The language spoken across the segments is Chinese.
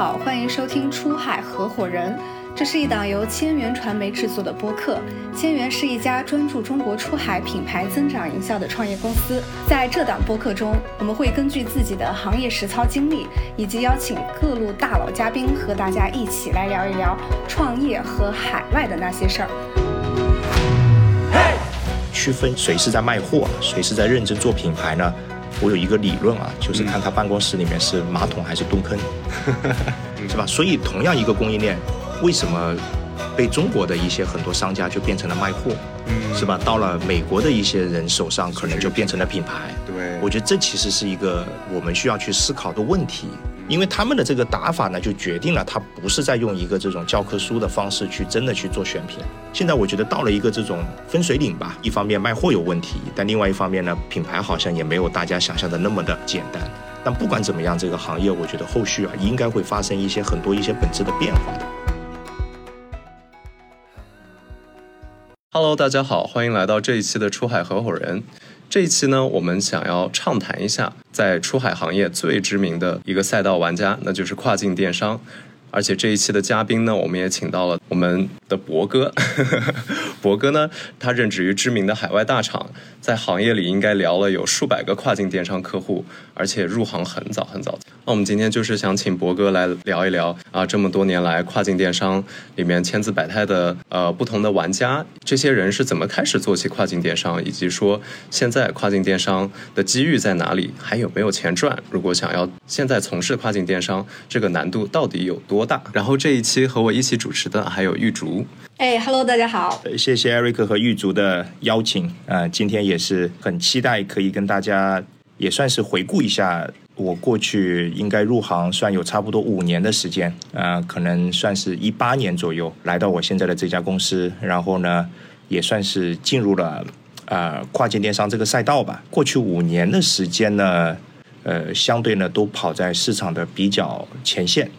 好，欢迎收听《出海合伙人》，这是一档由千源传媒制作的播客。千源是一家专注中国出海品牌增长营销的创业公司。在这档播客中，我们会根据自己的行业实操经历，以及邀请各路大佬嘉宾，和大家一起来聊一聊创业和海外的那些事儿。区分谁是在卖货，谁是在认真做品牌呢？我有一个理论啊，就是看他办公室里面是马桶还是蹲坑，是吧？所以同样一个供应链，为什么被中国的一些很多商家就变成了卖货，是吧？到了美国的一些人手上，可能就变成了品牌。对，我觉得这其实是一个我们需要去思考的问题。因为他们的这个打法呢，就决定了他不是在用一个这种教科书的方式去真的去做选品。现在我觉得到了一个这种分水岭吧，一方面卖货有问题，但另外一方面呢，品牌好像也没有大家想象的那么的简单。但不管怎么样，这个行业我觉得后续啊，应该会发生一些很多一些本质的变化的。Hello，大家好，欢迎来到这一期的出海合伙人。这一期呢，我们想要畅谈一下在出海行业最知名的一个赛道玩家，那就是跨境电商。而且这一期的嘉宾呢，我们也请到了我们的博哥。博哥呢，他任职于知名的海外大厂，在行业里应该聊了有数百个跨境电商客户，而且入行很早很早。那我们今天就是想请博哥来聊一聊啊，这么多年来跨境电商里面千姿百态的呃不同的玩家，这些人是怎么开始做起跨境电商，以及说现在跨境电商的机遇在哪里，还有没有钱赚？如果想要现在从事跨境电商，这个难度到底有多大？然后这一期和我一起主持的还有玉竹。哎，Hello，大家好。谢谢 Eric 和玉竹的邀请啊，今天也是很期待可以跟大家也算是回顾一下我过去应该入行算有差不多五年的时间啊，可能算是一八年左右来到我现在的这家公司，然后呢也算是进入了啊跨境电商这个赛道吧。过去五年的时间呢，呃，相对呢都跑在市场的比较前线。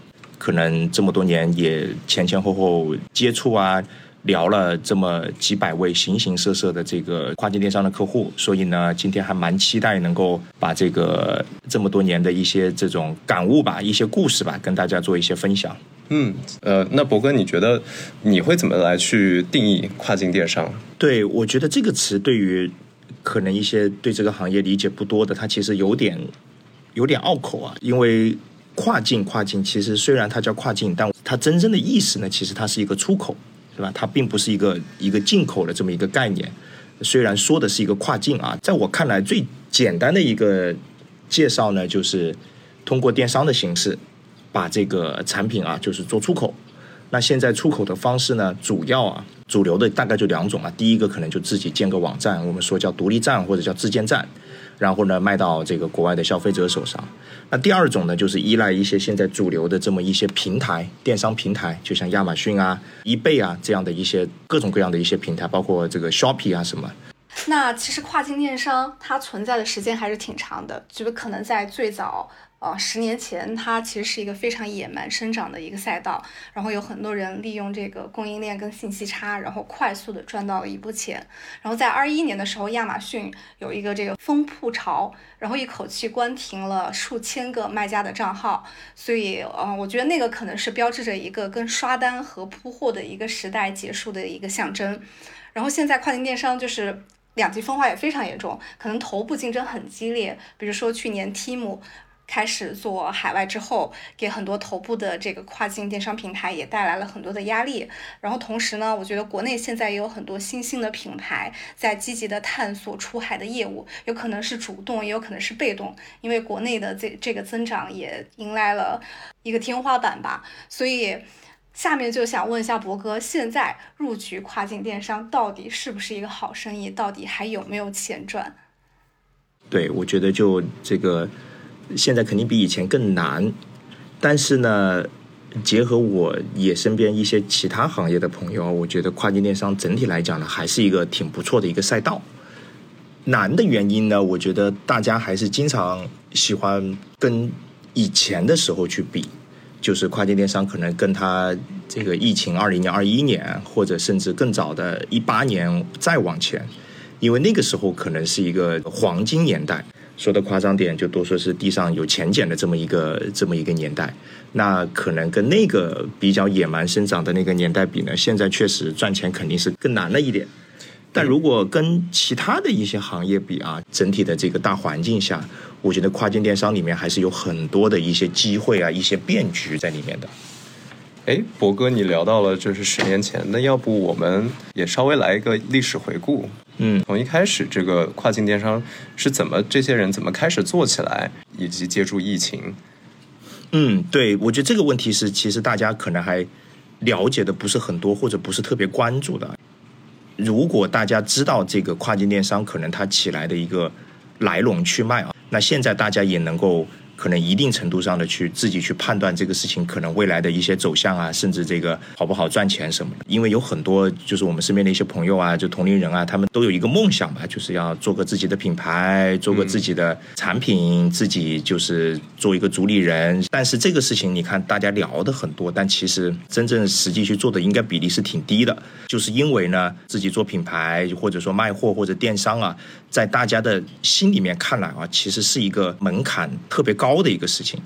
可能这么多年也前前后后接触啊，聊了这么几百位形形色色的这个跨境电商的客户，所以呢，今天还蛮期待能够把这个这么多年的一些这种感悟吧，一些故事吧，跟大家做一些分享。嗯，呃，那博哥，你觉得你会怎么来去定义跨境电商？对，我觉得这个词对于可能一些对这个行业理解不多的，它其实有点有点拗口啊，因为。跨境，跨境其实虽然它叫跨境，但它真正的意思呢，其实它是一个出口，是吧？它并不是一个一个进口的这么一个概念。虽然说的是一个跨境啊，在我看来最简单的一个介绍呢，就是通过电商的形式把这个产品啊，就是做出口。那现在出口的方式呢，主要啊，主流的大概就两种啊。第一个可能就自己建个网站，我们说叫独立站或者叫自建站。然后呢，卖到这个国外的消费者手上。那第二种呢，就是依赖一些现在主流的这么一些平台，电商平台，就像亚马逊啊、易贝啊这样的一些各种各样的一些平台，包括这个 Shopee 啊什么。那其实跨境电商它存在的时间还是挺长的，觉得可能在最早。呃，十年前它其实是一个非常野蛮生长的一个赛道，然后有很多人利用这个供应链跟信息差，然后快速的赚到了一波钱。然后在二一年的时候，亚马逊有一个这个封铺潮，然后一口气关停了数千个卖家的账号，所以呃，我觉得那个可能是标志着一个跟刷单和铺货的一个时代结束的一个象征。然后现在跨境电商就是两极分化也非常严重，可能头部竞争很激烈，比如说去年 Team。开始做海外之后，给很多头部的这个跨境电商平台也带来了很多的压力。然后同时呢，我觉得国内现在也有很多新兴的品牌在积极的探索出海的业务，有可能是主动，也有可能是被动。因为国内的这这个增长也迎来了一个天花板吧。所以下面就想问一下博哥，现在入局跨境电商到底是不是一个好生意？到底还有没有钱赚？对，我觉得就这个。现在肯定比以前更难，但是呢，结合我也身边一些其他行业的朋友，我觉得跨境电商整体来讲呢，还是一个挺不错的一个赛道。难的原因呢，我觉得大家还是经常喜欢跟以前的时候去比，就是跨境电商可能跟它这个疫情二零年、二一年，或者甚至更早的一八年再往前，因为那个时候可能是一个黄金年代。说的夸张点，就多说是地上有钱捡的这么一个这么一个年代。那可能跟那个比较野蛮生长的那个年代比呢，现在确实赚钱肯定是更难了一点。但如果跟其他的一些行业比啊，整体的这个大环境下，我觉得跨境电商里面还是有很多的一些机会啊，一些变局在里面的。哎，博哥，你聊到了就是十年前，那要不我们也稍微来一个历史回顾？嗯，从一开始这个跨境电商是怎么这些人怎么开始做起来，以及借助疫情。嗯，对，我觉得这个问题是其实大家可能还了解的不是很多，或者不是特别关注的。如果大家知道这个跨境电商可能它起来的一个来龙去脉啊，那现在大家也能够。可能一定程度上的去自己去判断这个事情可能未来的一些走向啊，甚至这个好不好赚钱什么的。因为有很多就是我们身边的一些朋友啊，就同龄人啊，他们都有一个梦想吧，就是要做个自己的品牌，做个自己的产品，自己就是做一个主理人。但是这个事情你看大家聊的很多，但其实真正实际去做的应该比例是挺低的。就是因为呢，自己做品牌或者说卖货或者电商啊，在大家的心里面看来啊，其实是一个门槛特别高。高的一个事情，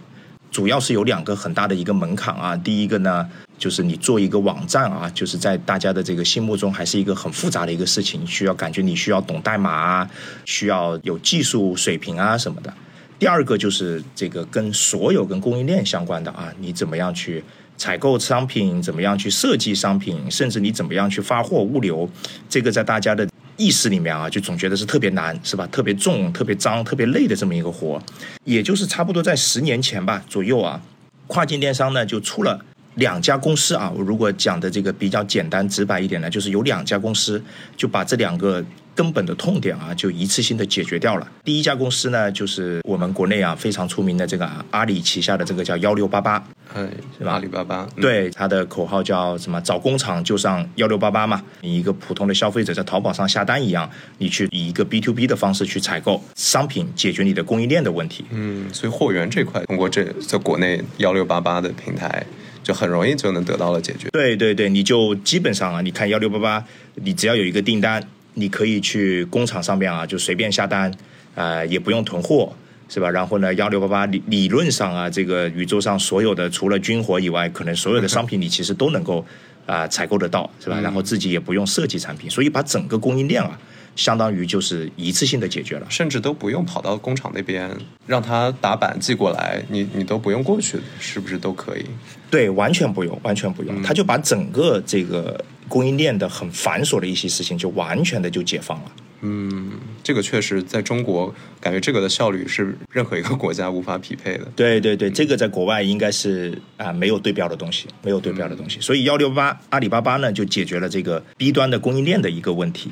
主要是有两个很大的一个门槛啊。第一个呢，就是你做一个网站啊，就是在大家的这个心目中还是一个很复杂的一个事情，需要感觉你需要懂代码啊，需要有技术水平啊什么的。第二个就是这个跟所有跟供应链相关的啊，你怎么样去采购商品，怎么样去设计商品，甚至你怎么样去发货物流，这个在大家的。意识里面啊，就总觉得是特别难，是吧？特别重、特别脏、特别累的这么一个活，也就是差不多在十年前吧左右啊，跨境电商呢就出了两家公司啊。我如果讲的这个比较简单直白一点呢，就是有两家公司就把这两个。根本的痛点啊，就一次性的解决掉了。第一家公司呢，就是我们国内啊非常出名的这个阿里旗下的这个叫幺六八八，哎，是吧？阿里巴巴，对，它的口号叫什么？找工厂就上幺六八八嘛。你一个普通的消费者在淘宝上下单一样，你去以一个 B to B 的方式去采购商品，解决你的供应链的问题。嗯，所以货源这块通过这在国内幺六八八的平台，就很容易就能得到了解决。对对对，你就基本上啊，你看幺六八八，你只要有一个订单。你可以去工厂上面啊，就随便下单，呃，也不用囤货，是吧？然后呢，幺六八八理理论上啊，这个宇宙上所有的除了军火以外，可能所有的商品你其实都能够啊采购得到，是吧？然后自己也不用设计产品，所以把整个供应链啊，相当于就是一次性的解决了，甚至都不用跑到工厂那边让他打板寄过来，你你都不用过去，是不是都可以？对，完全不用，完全不用，他就把整个这个。供应链的很繁琐的一些事情，就完全的就解放了。嗯，这个确实在中国，感觉这个的效率是任何一个国家无法匹配的。对对对，这个在国外应该是啊没有对标的东西，没有对标的东西。所以幺六八阿里巴巴呢就解决了这个 B 端的供应链的一个问题。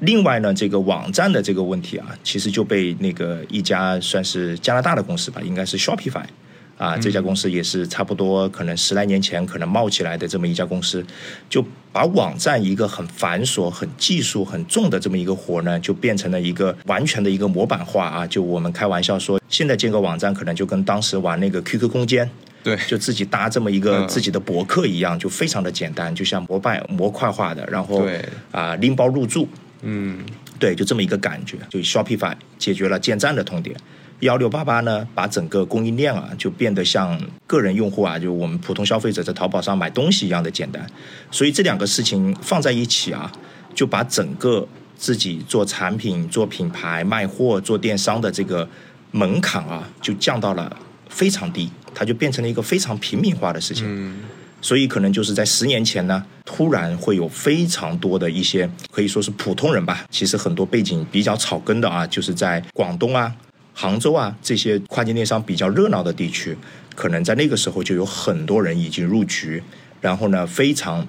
另外呢，这个网站的这个问题啊，其实就被那个一家算是加拿大的公司吧，应该是 Shopify。啊，这家公司也是差不多，可能十来年前可能冒起来的这么一家公司，就把网站一个很繁琐、很技术很重的这么一个活呢，就变成了一个完全的一个模板化啊。就我们开玩笑说，现在建个网站可能就跟当时玩那个 QQ 空间，对，就自己搭这么一个自己的博客一样，就非常的简单，就像模板模块化的，然后啊拎包入住，嗯，对，就这么一个感觉，就 Shopify 解决了建站的痛点。幺六八八呢，把整个供应链啊，就变得像个人用户啊，就我们普通消费者在淘宝上买东西一样的简单。所以这两个事情放在一起啊，就把整个自己做产品、做品牌、卖货、做电商的这个门槛啊，就降到了非常低，它就变成了一个非常平民化的事情。嗯。所以可能就是在十年前呢，突然会有非常多的一些可以说是普通人吧，其实很多背景比较草根的啊，就是在广东啊。杭州啊，这些跨境电商比较热闹的地区，可能在那个时候就有很多人已经入局，然后呢，非常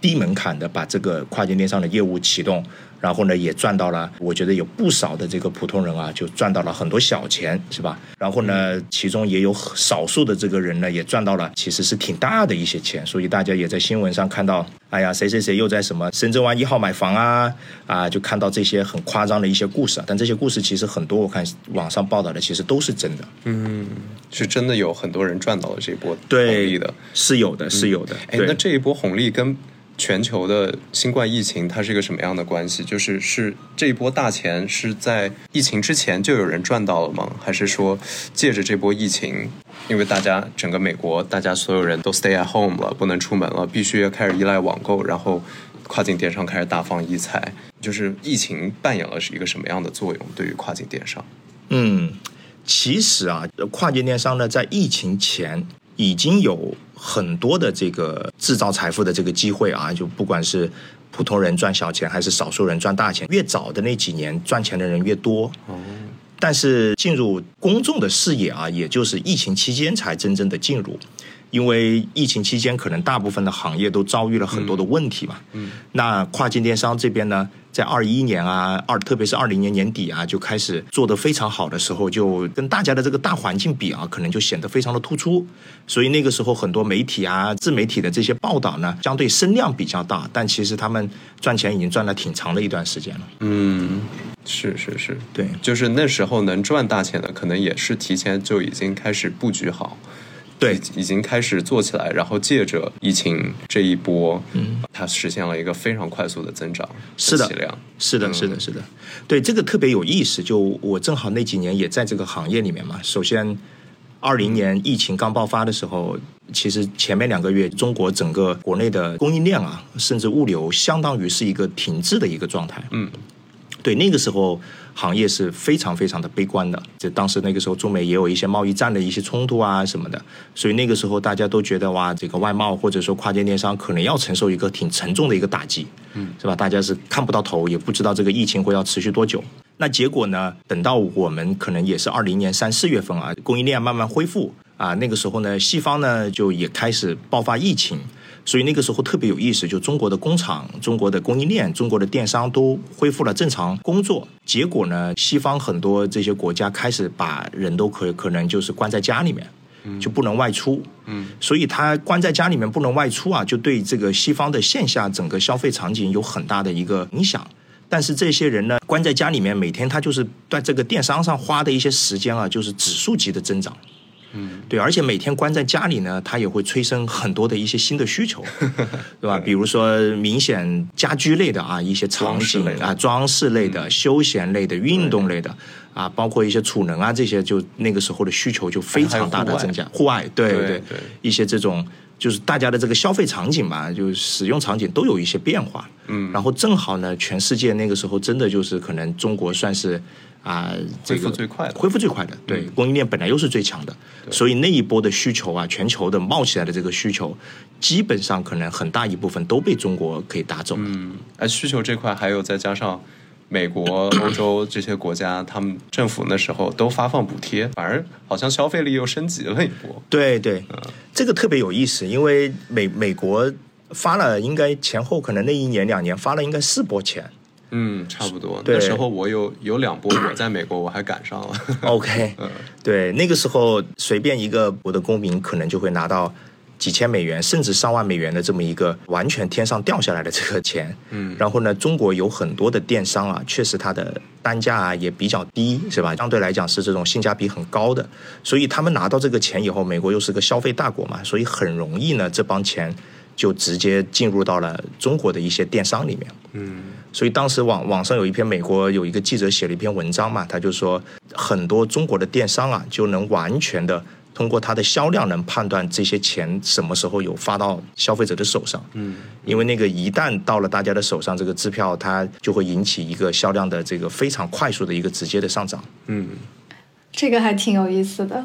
低门槛的把这个跨境电商的业务启动。然后呢，也赚到了，我觉得有不少的这个普通人啊，就赚到了很多小钱，是吧？然后呢，其中也有少数的这个人呢，也赚到了，其实是挺大的一些钱。所以大家也在新闻上看到，哎呀，谁谁谁又在什么深圳湾一号买房啊，啊，就看到这些很夸张的一些故事。但这些故事其实很多，我看网上报道的其实都是真的。嗯，是真的有很多人赚到了这波红利的，是有的，是有的。哎，那这一波红利跟。全球的新冠疫情它是一个什么样的关系？就是是这一波大钱是在疫情之前就有人赚到了吗？还是说借着这波疫情，因为大家整个美国大家所有人都 stay at home 了，不能出门了，必须要开始依赖网购，然后跨境电商开始大放异彩。就是疫情扮演了是一个什么样的作用对于跨境电商？嗯，其实啊，跨境电商呢，在疫情前已经有。很多的这个制造财富的这个机会啊，就不管是普通人赚小钱，还是少数人赚大钱，越早的那几年赚钱的人越多。哦，但是进入公众的视野啊，也就是疫情期间才真正的进入。因为疫情期间，可能大部分的行业都遭遇了很多的问题嘛。嗯，那跨境电商这边呢，在二一年啊，二特别是二零年年底啊，就开始做得非常好的时候，就跟大家的这个大环境比啊，可能就显得非常的突出。所以那个时候，很多媒体啊、自媒体的这些报道呢，相对声量比较大，但其实他们赚钱已经赚了挺长的一段时间了。嗯，是是是，对，就是那时候能赚大钱的，可能也是提前就已经开始布局好。对，已经开始做起来，然后借着疫情这一波，嗯，它实现了一个非常快速的增长，是的，是的，是的，是的，对，这个特别有意思。就我正好那几年也在这个行业里面嘛。首先，二零年疫情刚爆发的时候，其实前面两个月，中国整个国内的供应链啊，甚至物流，相当于是一个停滞的一个状态。嗯。对，那个时候行业是非常非常的悲观的。就当时那个时候，中美也有一些贸易战的一些冲突啊什么的，所以那个时候大家都觉得哇，这个外贸或者说跨境电商可能要承受一个挺沉重的一个打击，嗯，是吧？大家是看不到头，也不知道这个疫情会要持续多久。那结果呢？等到我们可能也是二零年三四月份啊，供应链慢慢恢复啊，那个时候呢，西方呢就也开始爆发疫情。所以那个时候特别有意思，就中国的工厂、中国的供应链、中国的电商都恢复了正常工作。结果呢，西方很多这些国家开始把人都可可能就是关在家里面，就不能外出。嗯，所以他关在家里面不能外出啊，就对这个西方的线下整个消费场景有很大的一个影响。但是这些人呢，关在家里面，每天他就是在这个电商上花的一些时间啊，就是指数级的增长。嗯，对，而且每天关在家里呢，它也会催生很多的一些新的需求，对吧？比如说明显家居类的啊，一些场景啊，装饰类的、休闲类的、运动类的啊，包括一些储能啊这些，就那个时候的需求就非常大的增加。户外，对对对，一些这种就是大家的这个消费场景嘛，就使用场景都有一些变化。嗯，然后正好呢，全世界那个时候真的就是可能中国算是。啊，恢复最快的，恢复最快的，对，供应链本来又是最强的，所以那一波的需求啊，全球的冒起来的这个需求，基本上可能很大一部分都被中国可以打走。嗯，而需求这块还有再加上美国、欧洲这些国家，他们政府那时候都发放补贴，反而好像消费力又升级了一波。对对，这个特别有意思，因为美美国发了应该前后可能那一年两年发了应该四波钱。嗯，差不多。那时候我有有两波，我在美国我还赶上了。OK，对，那个时候随便一个我的公民可能就会拿到几千美元，甚至上万美元的这么一个完全天上掉下来的这个钱。嗯，然后呢，中国有很多的电商啊，确实它的单价啊也比较低，是吧？相对来讲是这种性价比很高的，所以他们拿到这个钱以后，美国又是个消费大国嘛，所以很容易呢，这帮钱。就直接进入到了中国的一些电商里面，嗯，所以当时网网上有一篇美国有一个记者写了一篇文章嘛，他就说很多中国的电商啊，就能完全的通过它的销量能判断这些钱什么时候有发到消费者的手上，嗯，因为那个一旦到了大家的手上，这个支票它就会引起一个销量的这个非常快速的一个直接的上涨，嗯，这个还挺有意思的。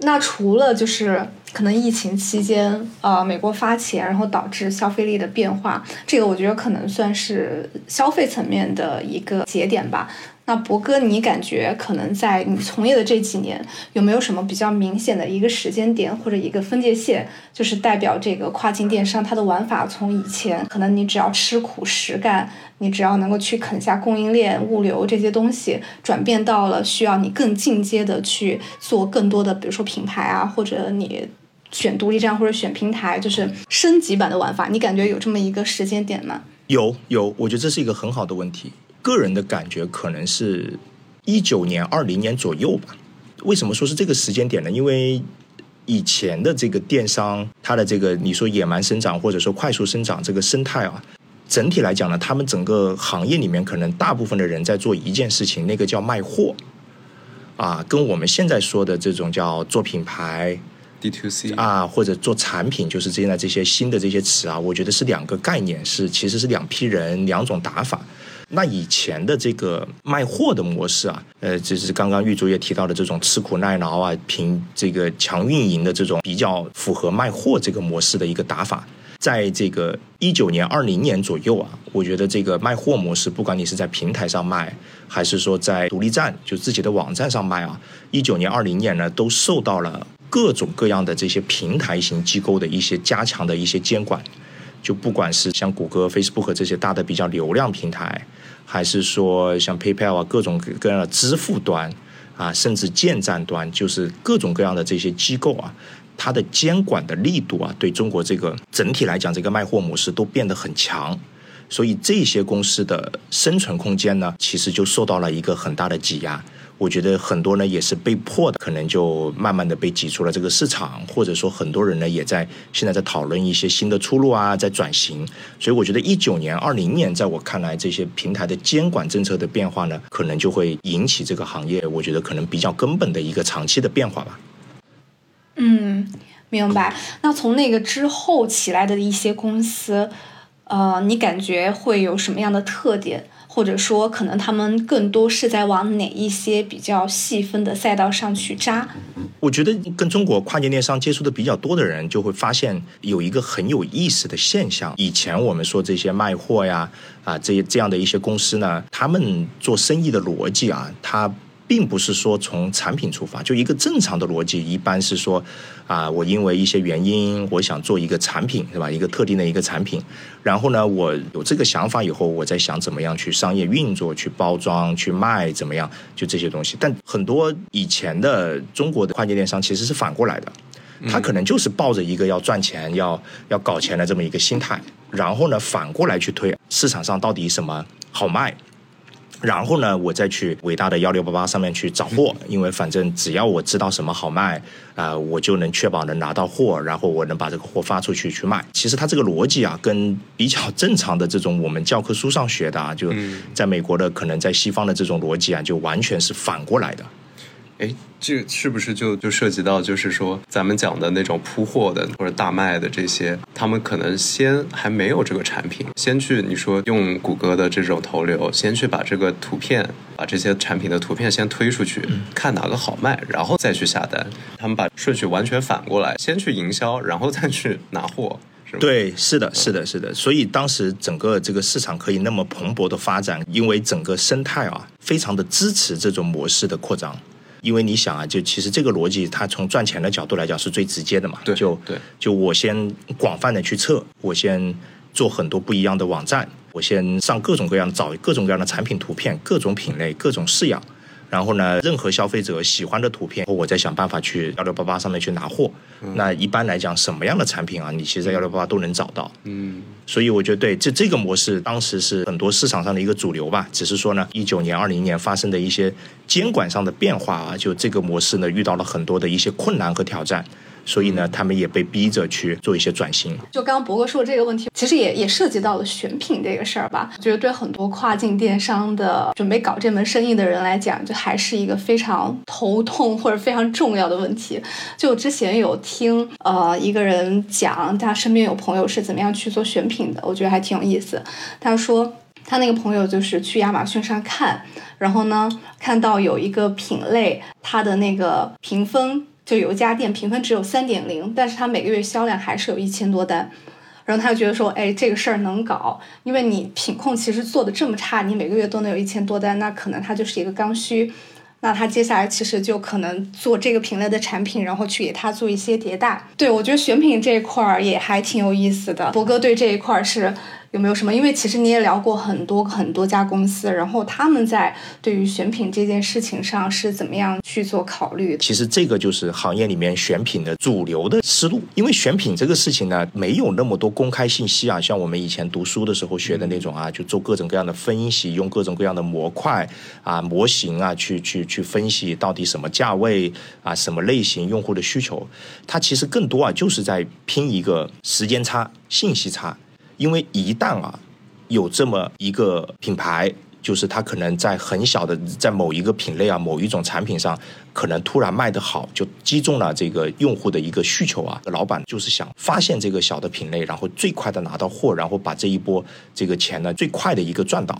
那除了就是可能疫情期间，呃，美国发钱，然后导致消费力的变化，这个我觉得可能算是消费层面的一个节点吧。那博哥，你感觉可能在你从业的这几年，有没有什么比较明显的一个时间点或者一个分界线，就是代表这个跨境电商它的玩法从以前可能你只要吃苦实干，你只要能够去啃下供应链、物流这些东西，转变到了需要你更进阶的去做更多的，比如说品牌啊，或者你选独立站或者选平台，就是升级版的玩法。你感觉有这么一个时间点吗？有有，我觉得这是一个很好的问题。个人的感觉可能是一九年、二零年左右吧。为什么说是这个时间点呢？因为以前的这个电商，它的这个你说野蛮生长或者说快速生长这个生态啊，整体来讲呢，他们整个行业里面可能大部分的人在做一件事情，那个叫卖货，啊，跟我们现在说的这种叫做品牌 D to C 啊，或者做产品，就是现在这些新的这些词啊，我觉得是两个概念，是其实是两批人两种打法。那以前的这个卖货的模式啊，呃，就是刚刚玉竹也提到的这种吃苦耐劳啊，凭这个强运营的这种比较符合卖货这个模式的一个打法，在这个一九年、二零年左右啊，我觉得这个卖货模式，不管你是在平台上卖，还是说在独立站就自己的网站上卖啊，一九年、二零年呢，都受到了各种各样的这些平台型机构的一些加强的一些监管。就不管是像谷歌、Facebook 这些大的比较流量平台，还是说像 PayPal 啊各种各样的支付端啊，甚至建站端，就是各种各样的这些机构啊，它的监管的力度啊，对中国这个整体来讲，这个卖货模式都变得很强。所以这些公司的生存空间呢，其实就受到了一个很大的挤压。我觉得很多呢也是被迫的，可能就慢慢的被挤出了这个市场，或者说很多人呢也在现在在讨论一些新的出路啊，在转型。所以我觉得一九年、二零年，在我看来，这些平台的监管政策的变化呢，可能就会引起这个行业，我觉得可能比较根本的一个长期的变化吧。嗯，明白。那从那个之后起来的一些公司。呃，你感觉会有什么样的特点，或者说可能他们更多是在往哪一些比较细分的赛道上去扎？我觉得跟中国跨境电商接触的比较多的人，就会发现有一个很有意思的现象。以前我们说这些卖货呀，啊，这些这样的一些公司呢，他们做生意的逻辑啊，他。并不是说从产品出发，就一个正常的逻辑，一般是说，啊，我因为一些原因，我想做一个产品，是吧？一个特定的一个产品，然后呢，我有这个想法以后，我在想怎么样去商业运作、去包装、去卖，怎么样？就这些东西。但很多以前的中国的跨境电商其实是反过来的，他可能就是抱着一个要赚钱、要要搞钱的这么一个心态，然后呢，反过来去推市场上到底什么好卖。然后呢，我再去伟大的幺六八八上面去找货，因为反正只要我知道什么好卖，啊，我就能确保能拿到货，然后我能把这个货发出去去卖。其实它这个逻辑啊，跟比较正常的这种我们教科书上学的啊，就在美国的可能在西方的这种逻辑啊，就完全是反过来的。哎，这是不是就就涉及到，就是说咱们讲的那种铺货的或者大卖的这些，他们可能先还没有这个产品，先去你说用谷歌的这种投流，先去把这个图片，把这些产品的图片先推出去，看哪个好卖，然后再去下单。他们把顺序完全反过来，先去营销，然后再去拿货。对，是的，是的，是的。所以当时整个这个市场可以那么蓬勃的发展，因为整个生态啊，非常的支持这种模式的扩张。因为你想啊，就其实这个逻辑，它从赚钱的角度来讲是最直接的嘛。对，就对，就我先广泛的去测，我先做很多不一样的网站，我先上各种各样找各种各样的产品图片，各种品类，各种式样。然后呢，任何消费者喜欢的图片，我再想办法去幺六八八上面去拿货。那一般来讲，什么样的产品啊，你其实在幺六八八都能找到。嗯，所以我觉得对这这个模式，当时是很多市场上的一个主流吧。只是说呢，一九年、二零年发生的一些监管上的变化啊，就这个模式呢，遇到了很多的一些困难和挑战。所以呢，他们也被逼着去做一些转型。就刚刚博哥说的这个问题，其实也也涉及到了选品这个事儿吧。觉得对很多跨境电商的准备搞这门生意的人来讲，就还是一个非常头痛或者非常重要的问题。就之前有听呃一个人讲，他身边有朋友是怎么样去做选品的，我觉得还挺有意思。他说他那个朋友就是去亚马逊上看，然后呢看到有一个品类，它的那个评分。就有一家店评分只有三点零，但是他每个月销量还是有一千多单，然后他就觉得说，哎，这个事儿能搞，因为你品控其实做的这么差，你每个月都能有一千多单，那可能它就是一个刚需。那他接下来其实就可能做这个品类的产品，然后去给他做一些迭代。对我觉得选品这一块儿也还挺有意思的。博哥对这一块儿是有没有什么？因为其实你也聊过很多很多家公司，然后他们在对于选品这件事情上是怎么样去做考虑？其实这个就是行业里面选品的主流的思路，因为选品这个事情呢，没有那么多公开信息啊，像我们以前读书的时候学的那种啊，就做各种各样的分析，用各种各样的模块啊、模型啊，去去去分析到底什么价位啊、什么类型用户的需求，它其实更多啊，就是在拼一个时间差、信息差。因为一旦啊有这么一个品牌，就是它可能在很小的在某一个品类啊、某一种产品上，可能突然卖得好，就击中了这个用户的一个需求啊。老板就是想发现这个小的品类，然后最快的拿到货，然后把这一波这个钱呢最快的一个赚到。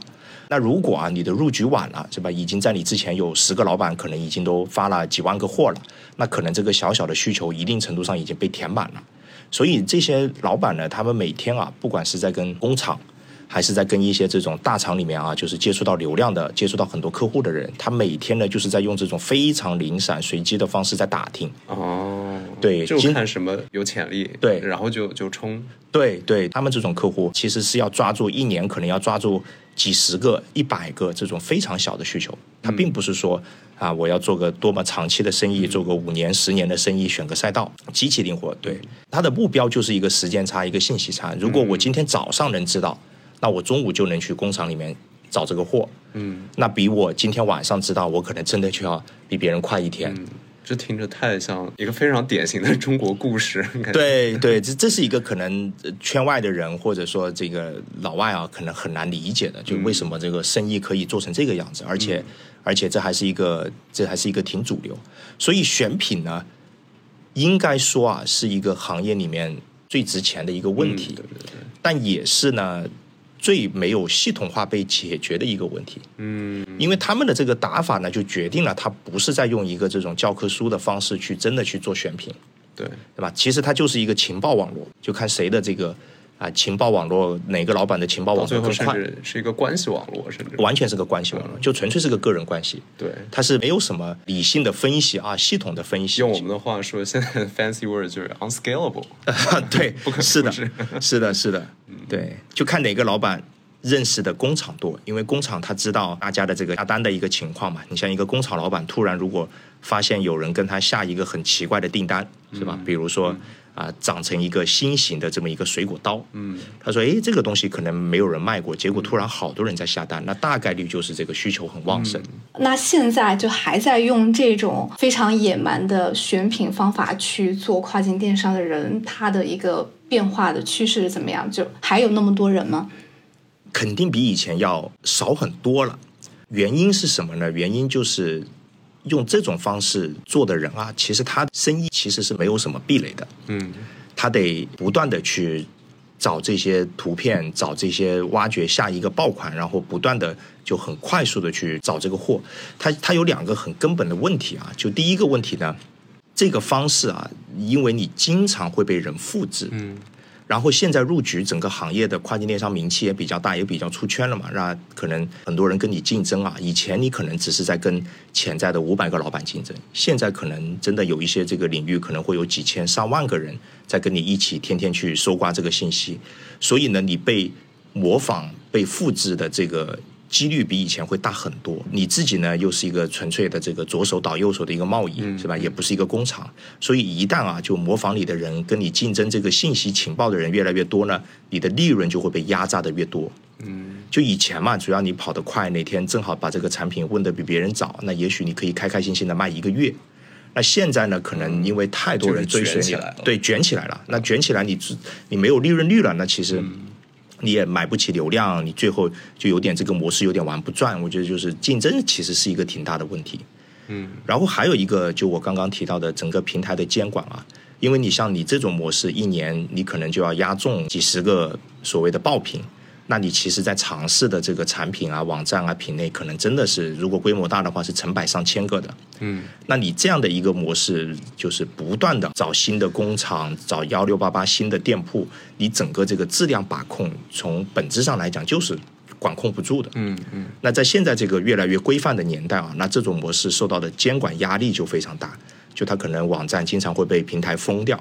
那如果啊你的入局晚了，是吧？已经在你之前有十个老板可能已经都发了几万个货了，那可能这个小小的需求一定程度上已经被填满了。所以这些老板呢，他们每天啊，不管是在跟工厂，还是在跟一些这种大厂里面啊，就是接触到流量的、接触到很多客户的人，他每天呢就是在用这种非常零散、随机的方式在打听。哦，对，就今看什么有潜力，对然后就就冲，对对，他们这种客户其实是要抓住一年，可能要抓住几十个、一百个这种非常小的需求。他并不是说啊，我要做个多么长期的生意，做个五年、十年的生意，选个赛道，极其灵活。对，他的目标就是一个时间差，一个信息差。如果我今天早上能知道，那我中午就能去工厂里面找这个货。嗯。那比我今天晚上知道，我可能真的就要比别人快一天。嗯，这听着太像一个非常典型的中国故事，对对，这这是一个可能呃圈外的人或者说这个老外啊，可能很难理解的，就为什么这个生意可以做成这个样子，而且而且这还是一个这还是一个挺主流，所以选品呢，应该说啊是一个行业里面最值钱的一个问题，对对对，但也是呢最没有系统化被解决的一个问题。嗯因为他们的这个打法呢，就决定了他不是在用一个这种教科书的方式去真的去做选品，对，对吧？其实它就是一个情报网络，就看谁的这个啊情报网络哪个老板的情报网络更快，是一个关系网络，甚至完全是个关系网络，就纯粹是个个人关系，对。它是没有什么理性的分析啊，系统的分析。用我们的话说，现在 fancy word 就是 unscalable。对 不可，是的，是的，是的，对，就看哪个老板认识的工厂多，因为工厂他知道大家的这个下单的一个情况嘛。你像一个工厂老板，突然如果发现有人跟他下一个很奇怪的订单，是吧？比如说啊、长成一个新型的这么一个水果刀，嗯，他说，诶，这个东西可能没有人卖过，结果突然好多人在下单，那大概率就是这个需求很旺盛。那现在就还在用这种非常野蛮的选品方法去做跨境电商的人，他的一个变化的趋势是怎么样？就还有那么多人吗？肯定比以前要少很多了。原因是什么呢？原因就是用这种方式做的人啊，其实他生意其实是没有什么壁垒的，嗯。他得不断的去找这些图片，找这些挖掘下一个爆款，然后不断的就很快速的去找这个货。他他有两个很根本的问题啊，就第一个问题呢，这个方式啊，因为你经常会被人复制，嗯然后现在入局，整个行业的跨境电商名气也比较大，也比较出圈了嘛，那可能很多人跟你竞争啊。以前你可能只是在跟潜在的五百个老板竞争，现在可能真的有一些这个领域可能会有几千上万个人在跟你一起天天去搜刮这个信息，所以呢，你被模仿、被复制的这个。几率比以前会大很多。你自己呢，又是一个纯粹的这个左手倒右手的一个贸易，是吧？也不是一个工厂，所以一旦啊，就模仿你的人跟你竞争这个信息情报的人越来越多呢，你的利润就会被压榨的越多。嗯就以前嘛，主要你跑得快，哪天正好把这个产品问得比别人早，那也许你可以开开心心的卖一个月。那现在呢，可能因为太多人追随你对，卷起来了。那卷起来你，你没有利润率了，那其实你也买不起流量，你最后就有点这个模式有点玩不转。我觉得就是竞争其实是一个挺大的问题。嗯然后还有一个，就我刚刚提到的整个平台的监管啊，因为你像你这种模式，一年你可能就要押中几十个所谓的爆品，那你其实，在尝试的这个产品啊、网站啊、品类，可能真的是如果规模大的话，是成百上千个的。嗯那你这样的一个模式，就是不断的找新的工厂，找幺六八八新的店铺，你整个这个质量把控，从本质上来讲就是管控不住的。嗯嗯那在现在这个越来越规范的年代啊，那这种模式受到的监管压力就非常大，就它可能网站经常会被平台封掉，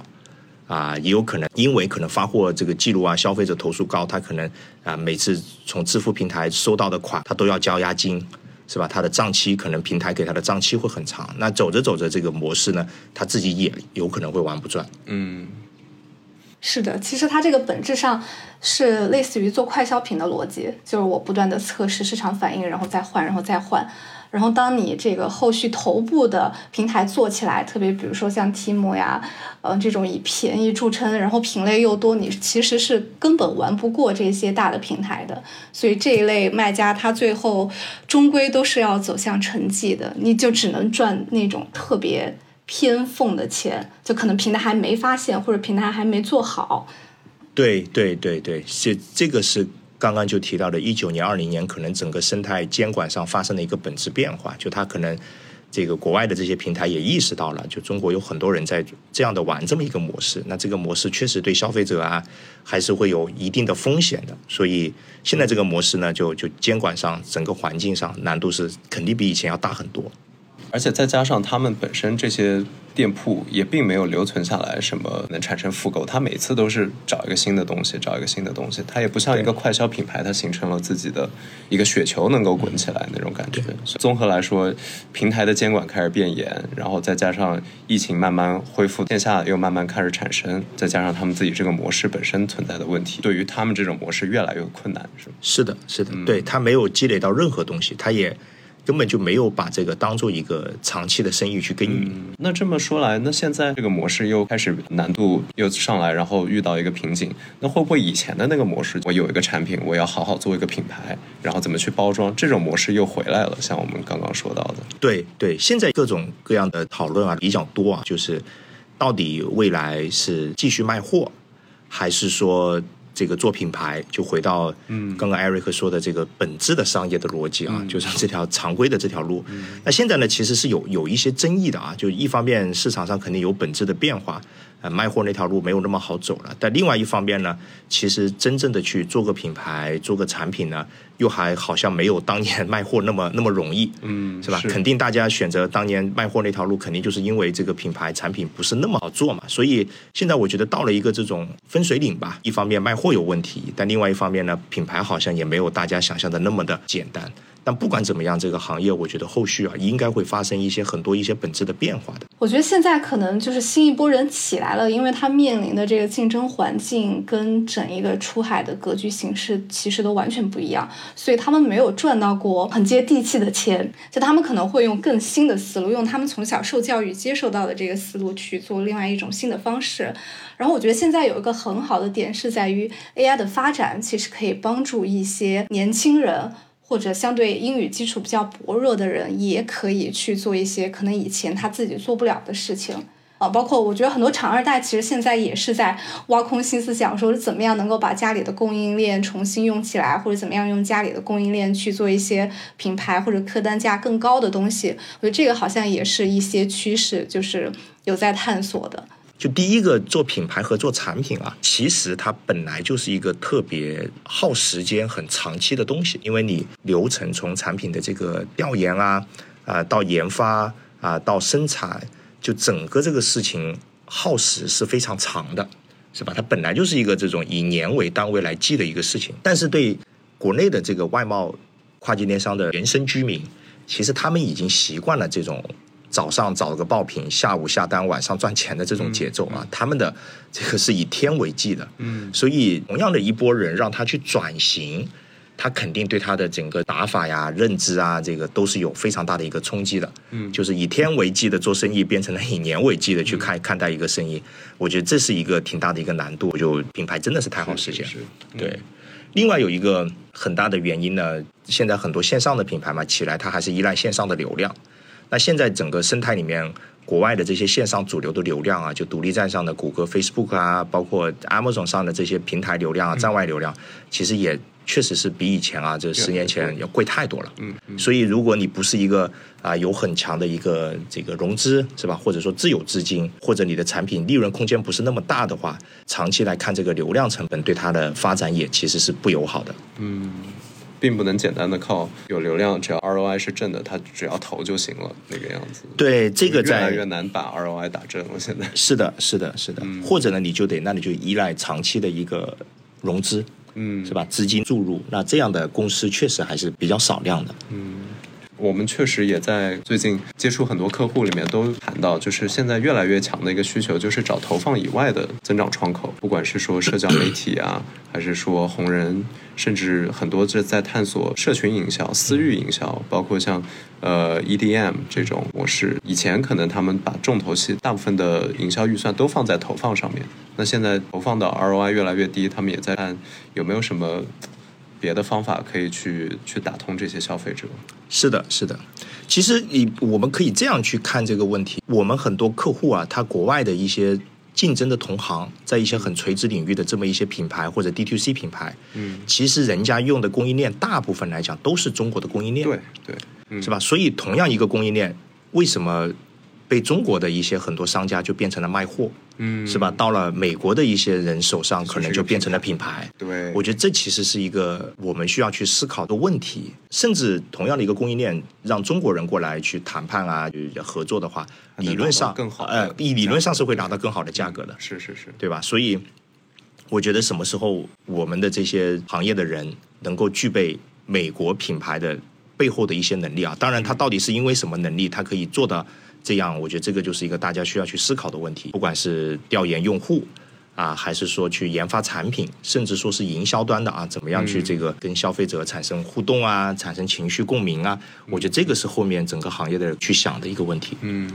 啊，也有可能因为可能发货这个记录啊，消费者投诉高，他可能啊每次从支付平台收到的款，他都要交押金，是吧？他的账期可能平台给他的账期会很长，那走着走着这个模式呢，他自己也有可能会玩不转。嗯，是的，其实它这个本质上是类似于做快消品的逻辑，就是我不断的测试市场反应，然后再换，然后再换。然后当你这个后续头部的平台做起来，特别比如说像 Temu 呀，呃这种以便宜著称，然后品类又多，你其实是根本玩不过这些大的平台的。所以这一类卖家他最后终归都是要走向沉寂的，你就只能赚那种特别偏缝的钱，就可能平台还没发现，或者平台还没做好。对对对对，是这个是。刚刚就提到的，一九年、二零年，可能整个生态监管上发生了一个本质变化，就它可能这个国外的这些平台也意识到了，就中国有很多人在这样的玩这么一个模式，那这个模式确实对消费者啊还是会有一定的风险的，所以现在这个模式呢，就就监管上整个环境上难度是肯定比以前要大很多。而且再加上他们本身这些店铺也并没有留存下来什么能产生复购，他每次都是找一个新的东西，找一个新的东西，它也不像一个快消品牌，它形成了自己的一个雪球能够滚起来那种感觉。综合来说，平台的监管开始变严，然后再加上疫情慢慢恢复，线下又慢慢开始产生，再加上他们自己这个模式本身存在的问题，对于他们这种模式越来越困难，是吗？是的，是的，对他没有积累到任何东西，他也。根本就没有把这个当做一个长期的生意去耕耘。那这么说来，那现在这个模式又开始难度又上来，然后遇到一个瓶颈。那会不会以前的那个模式，我有一个产品，我要好好做一个品牌，然后怎么去包装，这种模式又回来了？像我们刚刚说到的，对对，现在各种各样的讨论啊比较多啊，就是到底未来是继续卖货，还是说？这个做品牌就回到刚刚艾瑞克说的这个本质的商业的逻辑啊，就是这条常规的这条路。那现在呢，其实是有有一些争议的啊，就一方面市场上肯定有本质的变化。呃，卖货那条路没有那么好走了，但另外一方面呢，其实真正的去做个品牌、做个产品呢，又还好像没有当年 卖货那么那么容易，嗯，是吧？肯定大家选择当年卖货那条路，肯定就是因为这个品牌产品不是那么好做嘛。所以现在我觉得到了一个这种分水岭吧，一方面卖货有问题，但另外一方面呢，品牌好像也没有大家想象的那么的简单。但不管怎么样，这个行业我觉得后续啊，应该会发生一些很多一些本质的变化的。我觉得现在可能就是新一波人起来了，因为他面临的这个竞争环境跟整一个出海的格局形势其实都完全不一样，所以他们没有赚到过很接地气的钱，就他们可能会用更新的思路，用他们从小受教育接受到的这个思路去做另外一种新的方式。然后我觉得现在有一个很好的点是在于 AI 的发展，其实可以帮助一些年轻人。或者相对英语基础比较薄弱的人，也可以去做一些可能以前他自己做不了的事情啊。包括我觉得很多厂二代其实现在也是在挖空心思想，说是怎么样能够把家里的供应链重新用起来，或者怎么样用家里的供应链去做一些品牌或者客单价更高的东西。我觉得这个好像也是一些趋势，就是有在探索的。就第一个做品牌和做产品啊，其实它本来就是一个特别耗时间、很长期的东西，因为你流程从产品的这个调研啊，啊到研发啊到生产，就整个这个事情耗时是非常长的，是吧？它本来就是一个这种以年为单位来计的一个事情，但是对国内的这个外贸跨境电商的原生居民，其实他们已经习惯了这种。早上找个爆品，下午下单，晚上赚钱的这种节奏啊，他们的这个是以天为计的，嗯，所以同样的一波人让他去转型，他肯定对他的整个打法呀、认知啊，这个都是有非常大的一个冲击的，嗯，就是以天为计的做生意，变成了以年为计的去看看待一个生意，我觉得这是一个挺大的一个难度，就品牌真的是太好实现，对。另外有一个很大的原因呢，现在很多线上的品牌嘛起来，它还是依赖线上的流量。那现在整个生态里面，国外的这些线上主流的流量啊，就独立站上的谷歌、Facebook 啊，包括 Amazon 上的这些平台流量啊，站外流量，其实也确实是比以前啊，这十年前要贵太多了。嗯，所以如果你不是一个啊有很强的一个这个融资是吧，或者说自有资金，或者你的产品利润空间不是那么大的话，长期来看这个流量成本对它的发展也其实是不友好的。嗯。并不能简单的靠有流量，只要 ROI 是正的，它只要投就行了那个样子。对，这个越来在越难把 ROI 打正了。现在，是的，是的，是的。或者呢，你就得那你就依赖长期的一个融资，嗯，是吧？资金注入，那这样的公司确实还是比较少量的。我们确实也在最近接触很多客户里面都谈到，就是现在越来越强的一个需求，就是找投放以外的增长窗口，不管是说社交媒体啊，还是说红人，甚至很多这在探索社群营销、私域营销，包括像呃 EDM 这种模式。以前可能他们把重头戏大部分的营销预算都放在投放上面，那现在投放的 ROI 越来越低，他们也在看有没有什么别的方法可以去去打通这些消费者。是的，是的。其实你我们可以这样去看这个问题：我们很多客户啊，他国外的一些竞争的同行，在一些很垂直领域的这么一些品牌或者 D to C 品牌，嗯，其实人家用的供应链大部分来讲都是中国的供应链，对对，嗯是吧？所以同样一个供应链，为什么被中国的一些很多商家就变成了卖货，嗯，是吧？到了美国的一些人手上，可能就变成了品牌。对，我觉得这其实是一个我们需要去思考的问题。甚至同样的一个供应链，让中国人过来去谈判啊、合作的话，理论上更好的呃，理论上是会拿到更好的价格的，是是是，对吧？所以，我觉得什么时候我们的这些行业的人能够具备美国品牌的背后的一些能力啊？当然，他到底是因为什么能力，他可以做到这样？我觉得这个就是一个大家需要去思考的问题。不管是调研用户。啊，还是说去研发产品，甚至说是营销端的啊，怎么样去这个跟消费者产生互动啊，产生情绪共鸣啊？我觉得这个是后面整个行业的人去想的一个问题。嗯，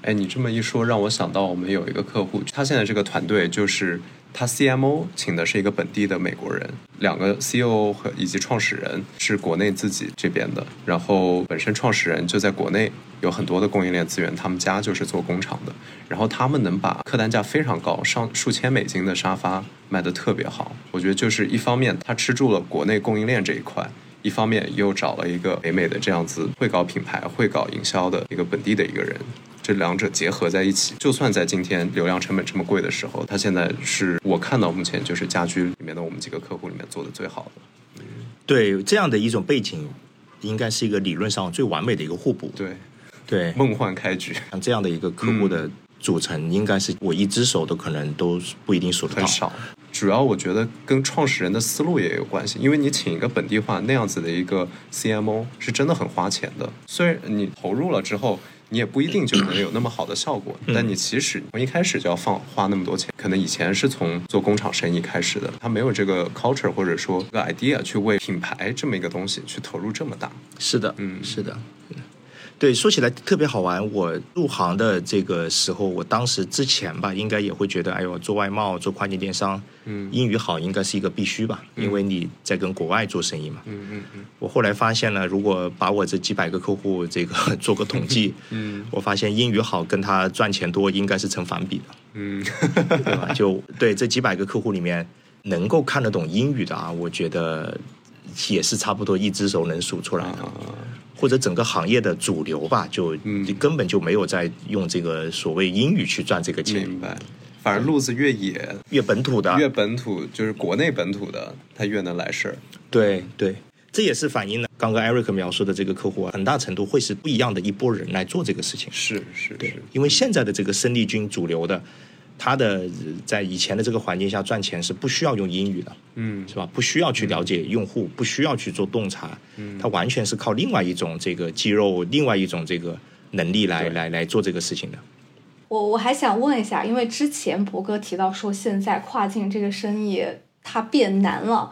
哎，你这么一说，让我想到我们有一个客户，他现在这个团队就是他 CMO 请的是一个本地的美国人，两个 CEO 和以及创始人是国内自己这边的，然后本身创始人就在国内有很多的供应链资源，他们家就是做工厂的，然后他们能把客单价非常高，上数千美金的沙发卖得特别好，我觉得就是一方面他吃住了国内供应链这一块。一方面又找了一个北美的这样子会搞品牌、会搞营销的一个本地的一个人，这两者结合在一起，就算在今天流量成本这么贵的时候，它现在是我看到目前就是家居里面的我们几个客户里面做的最好的。对这样的一种背景，应该是一个理论上最完美的一个互补。对，对，梦幻开局像这样的一个客户的组成，应该是我一只手都可能都不一定数得到很。少。主要我觉得跟创始人的思路也有关系，因为你请一个本地化那样子的一个 CMO 是真的很花钱的。虽然你投入了之后，你也不一定就能有那么好的效果，但你其实从一开始就要放花那么多钱，可能以前是从做工厂生意开始的，他没有这个 culture 或者说这个 idea 去为品牌这么一个东西去投入这么大。是的，嗯是的。嗯对，说起来特别好玩。我入行的这个时候，我当时之前吧，应该也会觉得，哎呦，做外贸、做跨境电商，嗯英语好应该是一个必须吧，因为你在跟国外做生意嘛。嗯嗯嗯我后来发现呢，如果把我这几百个客户这个 做个统计，嗯 我发现英语好跟他赚钱多应该是成反比的，嗯，对吧？就对这几百个客户里面，能够看得懂英语的啊，我觉得也是差不多一只手能数出来的。啊或者整个行业的主流吧，就嗯根本就没有在用这个所谓英语去赚这个钱，明白。反正路子越野，越本土的，越本土，就是国内本土的，他越能来事儿。对对，这也是反映了刚刚 Eric 描述的这个客户啊，很大程度会是不一样的一波人来做这个事情。是是对是，，因为现在的这个生力军主流的，他的呃在以前的这个环境下赚钱是不需要用英语的，嗯是吧？不需要去了解用户，不需要去做洞察，嗯他完全是靠另外一种这个肌肉，另外一种这个能力来来来做这个事情的。我我还想问一下，因为之前博哥提到说，现在跨境这个生意它变难了，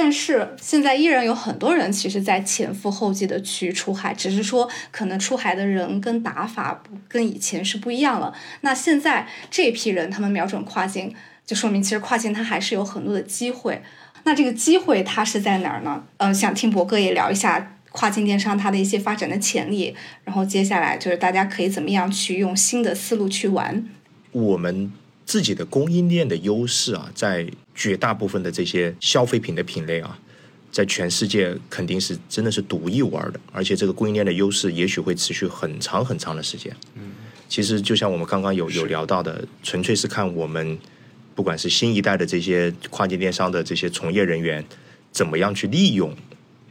但是现在依然有很多人其实在前赴后继的去出海，只是说可能出海的人跟打法不跟以前是不一样了。那现在这批人他们瞄准跨境，就说明其实跨境它还是有很多的机会。那这个机会它是在哪儿呢？嗯、想听博哥也聊一下跨境电商它的一些发展的潜力，然后接下来就是大家可以怎么样去用新的思路去玩。我们自己的供应链的优势啊，在绝大部分的这些消费品的品类啊，在全世界肯定是真的是独一无二的，而且这个供应链的优势也许会持续很长很长的时间。嗯，其实就像我们刚刚有有聊到的，纯粹是看我们不管是新一代的这些跨境电商的这些从业人员，怎么样去利用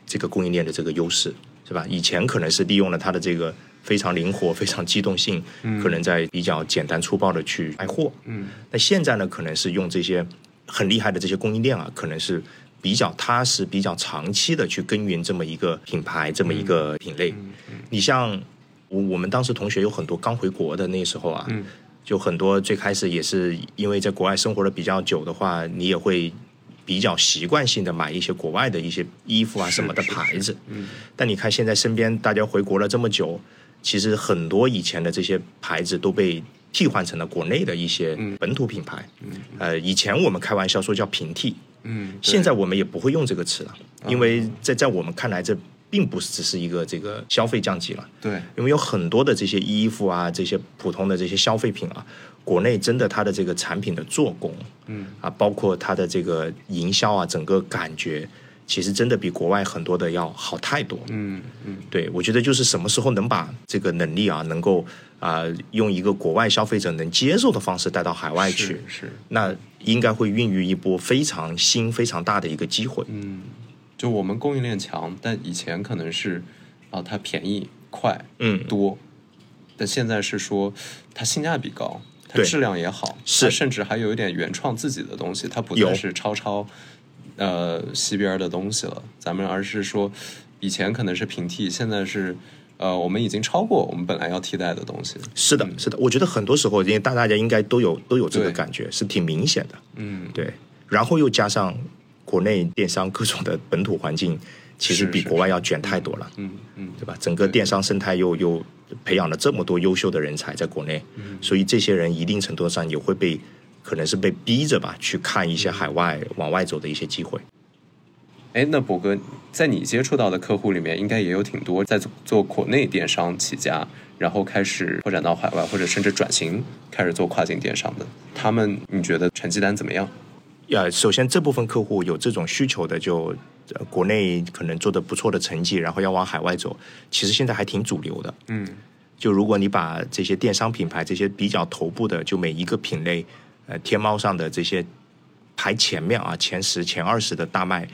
这个供应链的这个优势，是吧？以前可能是利用了它的这个非常灵活、非常机动性，可能在比较简单粗暴的去卖货，嗯，那现在呢，可能是用这些很厉害的这些供应链啊，可能是比较踏实、比较长期的去耕耘这么一个品牌、这么一个品类。你像我我们当时同学有很多刚回国的那时候啊，嗯就很多最开始也是因为在国外生活的比较久的话，你也会比较习惯性的买一些国外的一些衣服啊什么的牌子。嗯但你看现在身边大家回国了这么久，其实很多以前的这些牌子都被替换成了国内的一些嗯。本土品牌。呃，以前我们开玩笑说叫平替，嗯，现在我们也不会用这个词了，因为在在我们看来，这并不只是一个这个消费降级了。对。因为有很多的这些衣服啊，这些普通的这些消费品啊，国内真的它的这个产品的做工，嗯。啊，包括它的这个营销啊，整个感觉，其实真的比国外很多的要好太多。嗯嗯。对，我觉得就是什么时候能把这个能力啊，能够啊、用一个国外消费者能接受的方式带到海外去是，是。那应该会孕育一波非常新、非常大的一个机会。嗯，就我们供应链强，但以前可能是啊、它便宜快嗯，多，但现在是说它性价比高，它质量也好，是。甚至还有一点原创自己的东西，它不有。再是抄抄呃西边的东西了，咱们而是说以前可能是平替，现在是呃我们已经超过我们本来要替代的东西，是的，是的，我觉得很多时候，因为大大家应该都有都有这个感觉，是挺明显的。嗯，对，然后又加上国内电商各种的本土环境，其实比国外要卷太多了，嗯嗯对吧？整个电商生态又又培养了这么多优秀的人才在国内，嗯。所以这些人一定程度上也会被可能是被逼着吧去看一些海外往外走的一些机会。哎，那博哥，在你接触到的客户里面，应该也有挺多在做做国内电商起家，然后开始拓展到海外，或者甚至转型开始做跨境电商的。他们你觉得成绩单怎么样？呀，首先这部分客户有这种需求的就，呃国内可能做的不错的成绩，然后要往海外走，其实现在还挺主流的。嗯就如果你把这些电商品牌这些比较头部的，就每一个品类，呃，天猫上的这些排前面啊，前十、前二十的大卖，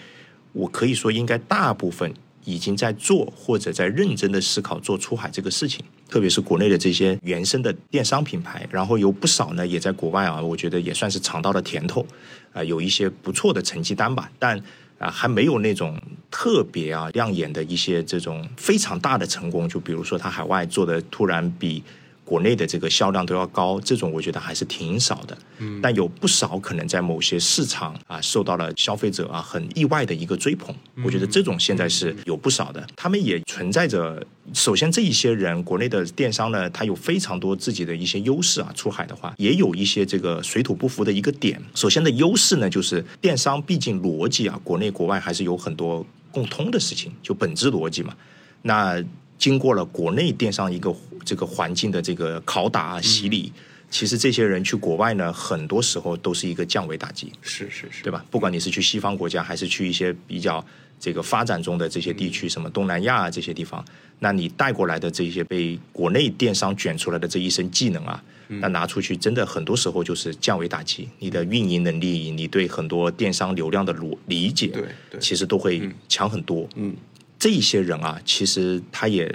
我可以说应该大部分已经在做或者在认真的思考做出海这个事情。特别是国内的这些原生的电商品牌，然后有不少呢也在国外啊，我觉得也算是尝到了甜头，啊、有一些不错的成绩单吧，但。啊，还没有那种特别啊亮眼的一些这种非常大的成功，就比如说它海外做的突然比国内的这个销量都要高，这种我觉得还是挺少的。嗯，但有不少可能在某些市场啊受到了消费者啊很意外的一个追捧，我觉得这种现在是有不少的。他们也存在着，首先这一些人，国内的电商呢，它有非常多自己的一些优势啊，出海的话也有一些这个水土不服的一个点。首先的优势呢，就是电商毕竟逻辑啊，国内国外还是有很多共通的事情，就本质逻辑嘛。那经过了国内电商一个这个环境的这个拷打啊洗礼，其实这些人去国外呢，很多时候都是一个降维打击，是是是，对吧？不管你是去西方国家，还是去一些比较这个发展中的这些地区，什么东南亚啊这些地方，那你带过来的这些被国内电商卷出来的这一身技能啊，那拿出去真的很多时候就是降维打击，你的运营能力，你对很多电商流量的理理解，对对。其实都会强很多。嗯这一些人啊，其实他也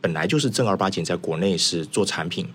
本来就是正儿八经在国内是做产品，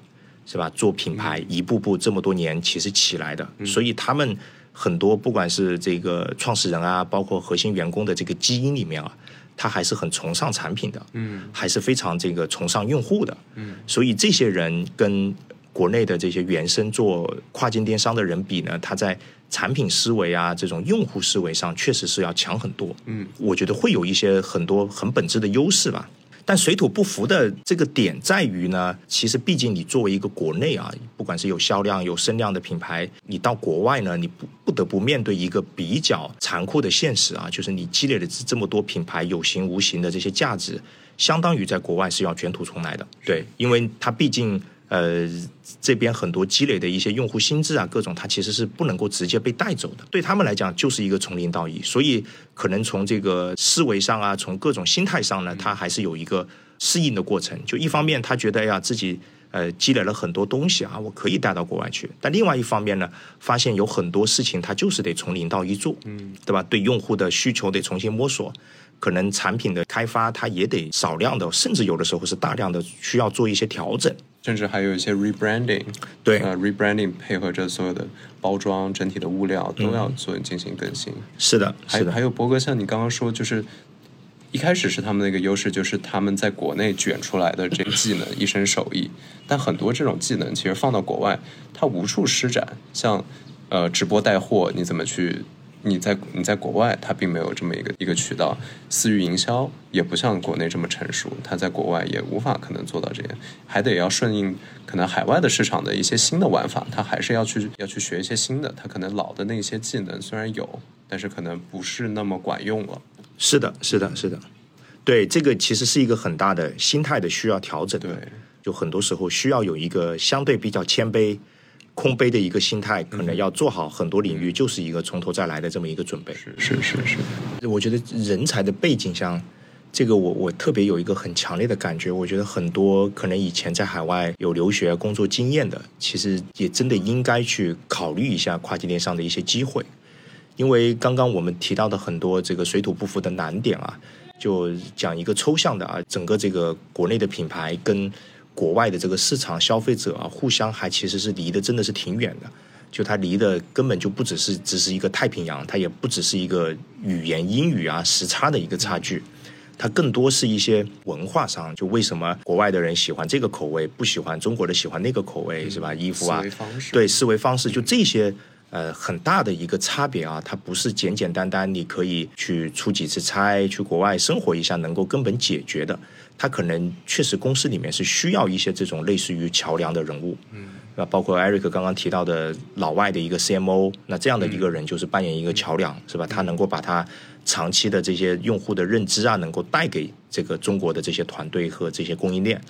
是吧？做品牌，一步步这么多年其实起来的，所以他们很多不管是这个创始人啊，包括核心员工的这个基因里面啊，他还是很崇尚产品的，嗯。还是非常这个崇尚用户的，嗯，所以这些人跟国内的这些原生做跨境电商的人比呢，他在产品思维啊这种用户思维上确实是要强很多，嗯，我觉得会有一些很多很本质的优势吧。但水土不服的这个点在于呢，其实毕竟你作为一个国内啊，不管是有销量、有声量的品牌，你到国外呢，你不不得不面对一个比较残酷的现实啊，就是你积累了这么多品牌有形无形的这些价值，相当于在国外是要卷土重来的。对，因为它毕竟呃这边很多积累的一些用户心智啊，各种它其实是不能够直接被带走的。对他们来讲，就是一个从零到一，所以可能从这个思维上啊，从各种心态上呢，他还是有一个适应的过程。就一方面，他觉得哎呀自己。呃，积累了很多东西啊，我可以带到国外去。但另外一方面呢，发现有很多事情它就是得从零到一做，嗯，对吧？对用户的需求得重新摸索，可能产品的开发它也得少量的，甚至有的时候是大量的需要做一些调整。甚至还有一些 rebranding，对呃，rebranding 配合着所有的包装、整体的物料都要做进行更新。是的，还是的，还有博格，像你刚刚说，就是一开始是他们的一个优势，就是他们在国内卷出来的这个技能一身手艺，但很多这种技能其实放到国外，它无处施展。像呃直播带货，你怎么去？你在你在国外，它并没有这么一个一个渠道，私域营销也不像国内这么成熟，它在国外也无法可能做到这样，还得要顺应可能海外的市场的一些新的玩法，它还是要去要去学一些新的，它可能老的那些技能虽然有，但是可能不是那么管用了。是的，是的，是的。对，这个其实是一个很大的心态的需要调整的。对，就很多时候需要有一个相对比较谦卑、空杯的一个心态，可能要做好很多领域就是一个从头再来的这么一个准备。是是是是，我觉得人才的背景上，这个我我特别有一个很强烈的感觉。我觉得很多可能以前在海外有留学工作经验的，其实也真的应该去考虑一下跨境电商的一些机会，因为刚刚我们提到的很多这个水土不服的难点啊，就讲一个抽象的啊，整个这个国内的品牌跟国外的这个市场消费者啊，互相还其实是离得真的是挺远的。就它离的根本就不只是只是一个太平洋，它也不只是一个语言英语啊时差的一个差距，它更多是一些文化上，就为什么国外的人喜欢这个口味，不喜欢中国的喜欢那个口味，是吧？衣服啊思维，方式对思维方式，就这些呃很大的一个差别啊，它不是简简单单你可以去出几次差，去国外生活一下能够根本解决的，它可能确实公司里面是需要一些这种类似于桥梁的人物，嗯。那包括 Eric 刚刚提到的老外的一个 CMO，那这样的一个人就是扮演一个桥梁，是吧？他能够把他长期的这些用户的认知啊，能够带给这个中国的这些团队和这些供应链。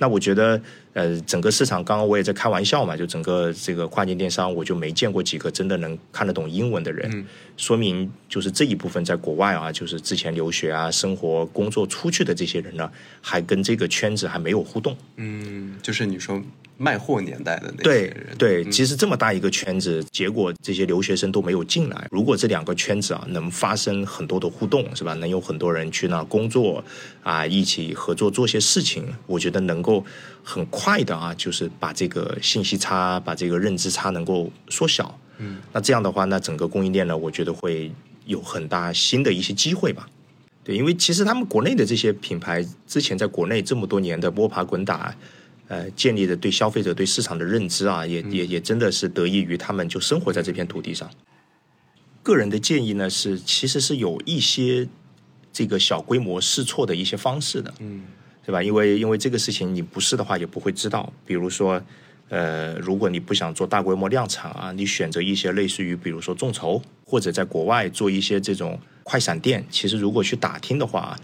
那我觉得，呃，整个市场刚刚我也在开玩笑嘛，就整个这个跨境电商，我就没见过几个真的能看得懂英文的人，说明就是这一部分在国外啊，就是之前留学啊、生活、工作出去的这些人呢，还跟这个圈子还没有互动。嗯，就是你说卖货年代的那些对人，对，其实这么大一个圈子，结果这些留学生都没有进来。如果这两个圈子啊能发生很多的互动，是吧？能有很多人去那工作啊，一起合作做些事情，我觉得能够很快的啊，就是把这个信息差、把这个认知差能够缩小。嗯，那这样的话，那整个供应链呢，我觉得会有很大新的一些机会吧。对，因为其实他们国内的这些品牌之前在国内这么多年的摸爬滚打，呃，建立的对消费者、对市场的认知啊，也也也真的是得益于他们就生活在这片土地上。个人的建议呢是，其实是有一些这个小规模试错的一些方式的，嗯，对吧？因为因为这个事情你不试的话也不会知道。比如说，呃，如果你不想做大规模量产啊，你选择一些类似于比如说众筹，或者在国外做一些这种快闪店，其实如果去打听的话。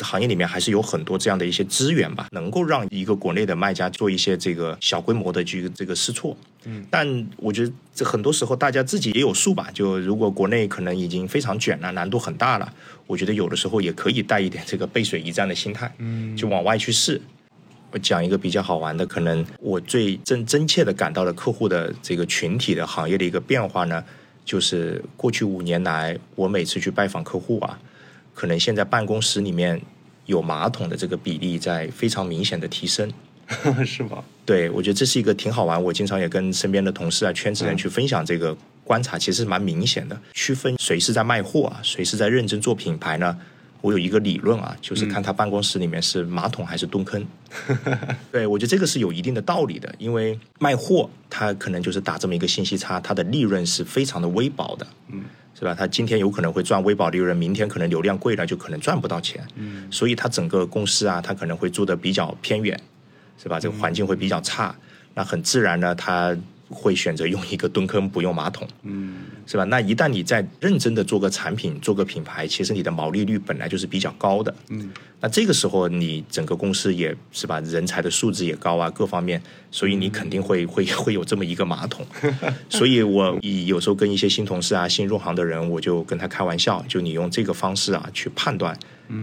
行业里面还是有很多这样的一些资源吧，能够让一个国内的卖家做一些这个小规模的这个这个试错。嗯，但我觉得这很多时候大家自己也有数吧。就如果国内可能已经非常卷了，难度很大了，我觉得有的时候也可以带一点这个背水一战的心态，嗯，就往外去试。我讲一个比较好玩的，可能我最真真切的感到了客户的这个群体的行业的一个变化呢，就是过去五年来，我每次去拜访客户啊。可能现在办公室里面有马桶的这个比例在非常明显的提升，是吗？对，我觉得这是一个挺好玩。我经常也跟身边的同事啊、圈子人去分享这个观察，其实蛮明显的。区分谁是在卖货啊，谁是在认真做品牌呢？我有一个理论啊，就是看他办公室里面是马桶还是蹲坑。对我觉得这个是有一定的道理的，因为卖货它可能就是打这么一个信息差，它的利润是非常的微薄的。嗯。是吧？他今天有可能会赚微薄利润，明天可能流量贵了就可能赚不到钱。嗯，所以他整个公司啊，他可能会做的比较偏远，是吧？这个环境会比较差，那很自然呢，他会选择用一个蹲坑不用马桶。嗯，是吧？那一旦你在认真的做个产品、做个品牌，其实你的毛利率本来就是比较高的。嗯，那这个时候你整个公司也是吧，人才的素质也高啊，各方面，所以你肯定会会会有这么一个马桶。所以我有时候跟一些新同事啊、新入行的人，我就跟他开玩笑，就你用这个方式啊去判断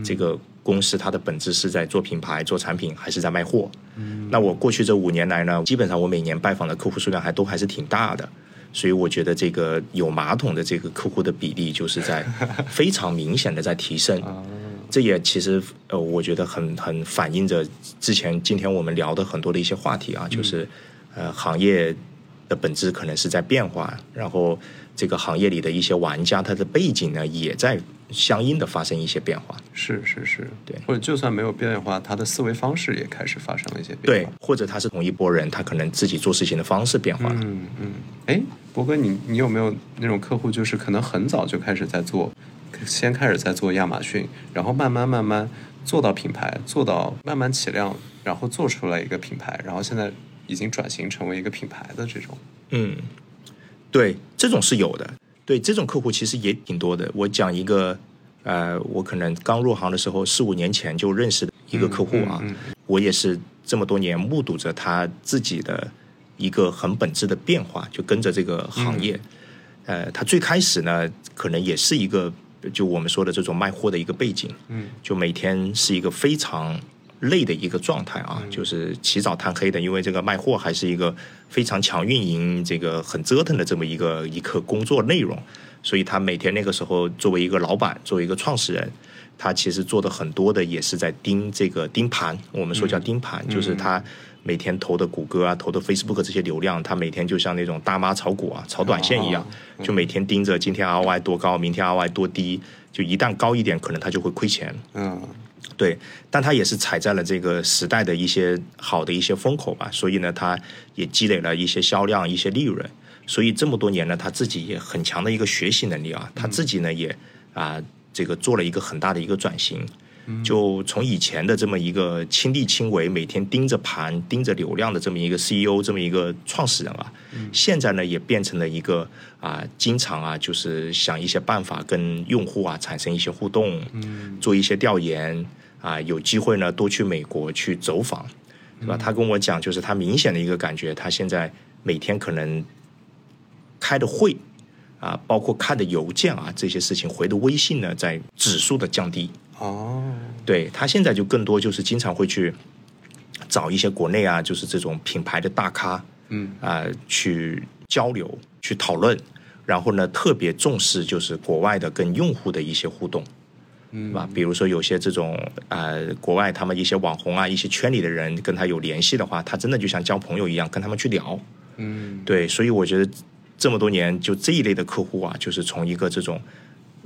这个公司它的本质是在做品牌、做产品，还是在卖货。嗯，那我过去这五年来呢，基本上我每年拜访的客户数量还都还是挺大的。所以我觉得这个有马桶的这个客户的比例，就是在 非常明显的在提升。这也其实呃，我觉得很很反映着之前今天我们聊的很多的一些话题啊，就是呃行业的本质可能是在变化，然后这个行业里的一些玩家他的背景呢也在相应的发生一些变化。是是是，对或者就算没有变化，他的思维方式也开始发生了一些变化对。，或者他是同一波人，他可能自己做事情的方式变化了。嗯嗯，哎，博哥，你你有没有那种客户，就是可能很早就开始在做，先开始在做亚马逊，然后慢慢慢慢做到品牌，做到慢慢起量，然后做出来一个品牌，然后现在已经转型成为一个品牌的这种。嗯，对，这种是有的。对，这种客户其实也挺多的。我讲一个，呃，我可能刚入行的时候，四五年前就认识的一个客户啊，嗯我也是这么多年目睹着他自己的一个很本质的变化，就跟着这个行业。呃，他最开始呢，可能也是一个就我们说的这种卖货的一个背景，嗯，就每天是一个非常累的一个状态啊，就是起早贪黑的，因为这个卖货还是一个非常强运营、这个很折腾的这么一个一个工作内容，所以他每天那个时候作为一个老板，作为一个创始人，他其实做的很多的也是在盯这个盯盘，我们说叫盯盘，就是他。每天投的谷歌啊，投的 Facebook 这些流量，他每天就像那种大妈炒股啊、炒短线一样，就每天盯着今天 ROI 多高，明天 ROI 多低，就一旦高一点，可能他就会亏钱。嗯对，但他也是踩在了这个时代的一些好的一些风口吧，所以呢，他也积累了一些销量、一些利润，所以这么多年呢，他自己也很强的一个学习能力啊，他自己呢也啊、这个做了一个很大的一个转型。就从以前的这么一个亲力亲为，每天盯着盘、盯着流量的这么一个 CEO，这么一个创始人啊，现在呢也变成了一个啊，经常啊就是想一些办法跟用户啊产生一些互动，做一些调研啊，有机会呢多去美国去走访，对吧？他跟我讲，就是他明显的一个感觉，他现在每天可能开的会啊，包括看的邮件啊这些事情，回的微信呢，在指数的降低。哦，对他现在就更多就是经常会去找一些国内啊，就是这种品牌的大咖，嗯啊、去交流、去讨论，然后呢，特别重视就是国外的跟用户的一些互动，嗯是吧？比如说有些这种呃，国外他们一些网红啊，一些圈里的人跟他有联系的话，他真的就像交朋友一样跟他们去聊。嗯对，所以我觉得这么多年就这一类的客户啊，就是从一个这种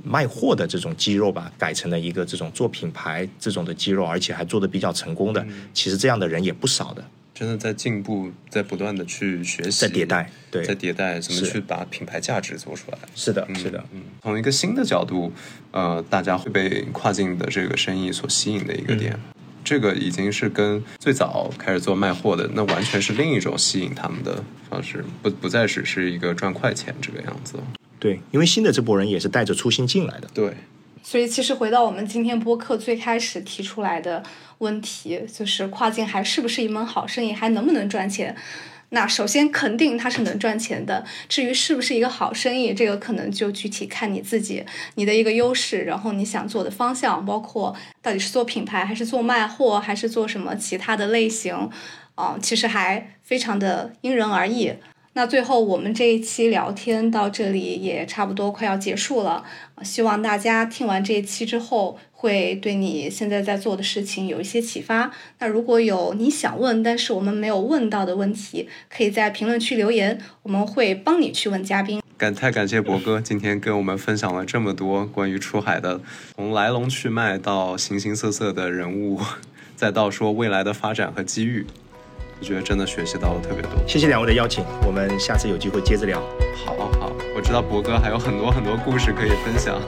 卖货的这种肌肉吧，改成了一个这种做品牌这种的肌肉，而且还做的比较成功的。其实这样的人也不少的，真的在进步，在不断的去学习，在迭代。对，在迭代，怎么去把品牌价值做出来。是的，是的，嗯，从一个新的角度，呃，大家会被跨境的这个生意所吸引的一个点。这个已经是跟最早开始做卖货的，那完全是另一种吸引他们的方式，不不再只是一个赚快钱这个样子。对，因为新的这波人也是带着初心进来的。对，所以其实回到我们今天播客最开始提出来的问题，就是跨境还是不是一门好生意，还能不能赚钱？那首先肯定它是能赚钱的，至于是不是一个好生意，这个可能就具体看你自己，你的一个优势，然后你想做的方向，包括到底是做品牌，还是做卖货，还是做什么其他的类型，啊、其实还非常的因人而异。那最后我们这一期聊天到这里也差不多快要结束了，希望大家听完这一期之后，会对你现在在做的事情有一些启发。那如果有你想问但是我们没有问到的问题，可以在评论区留言，我们会帮你去问嘉宾。感太感谢博哥今天跟我们分享了这么多关于出海的，从来龙去脉到形形色色的人物，再到说未来的发展和机遇，我觉得真的学习到了特别多。谢谢两位的邀请，我们下次有机会接着聊。好好，我知道博哥还有很多很多故事可以分享。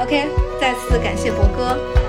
OK，再次感谢博哥。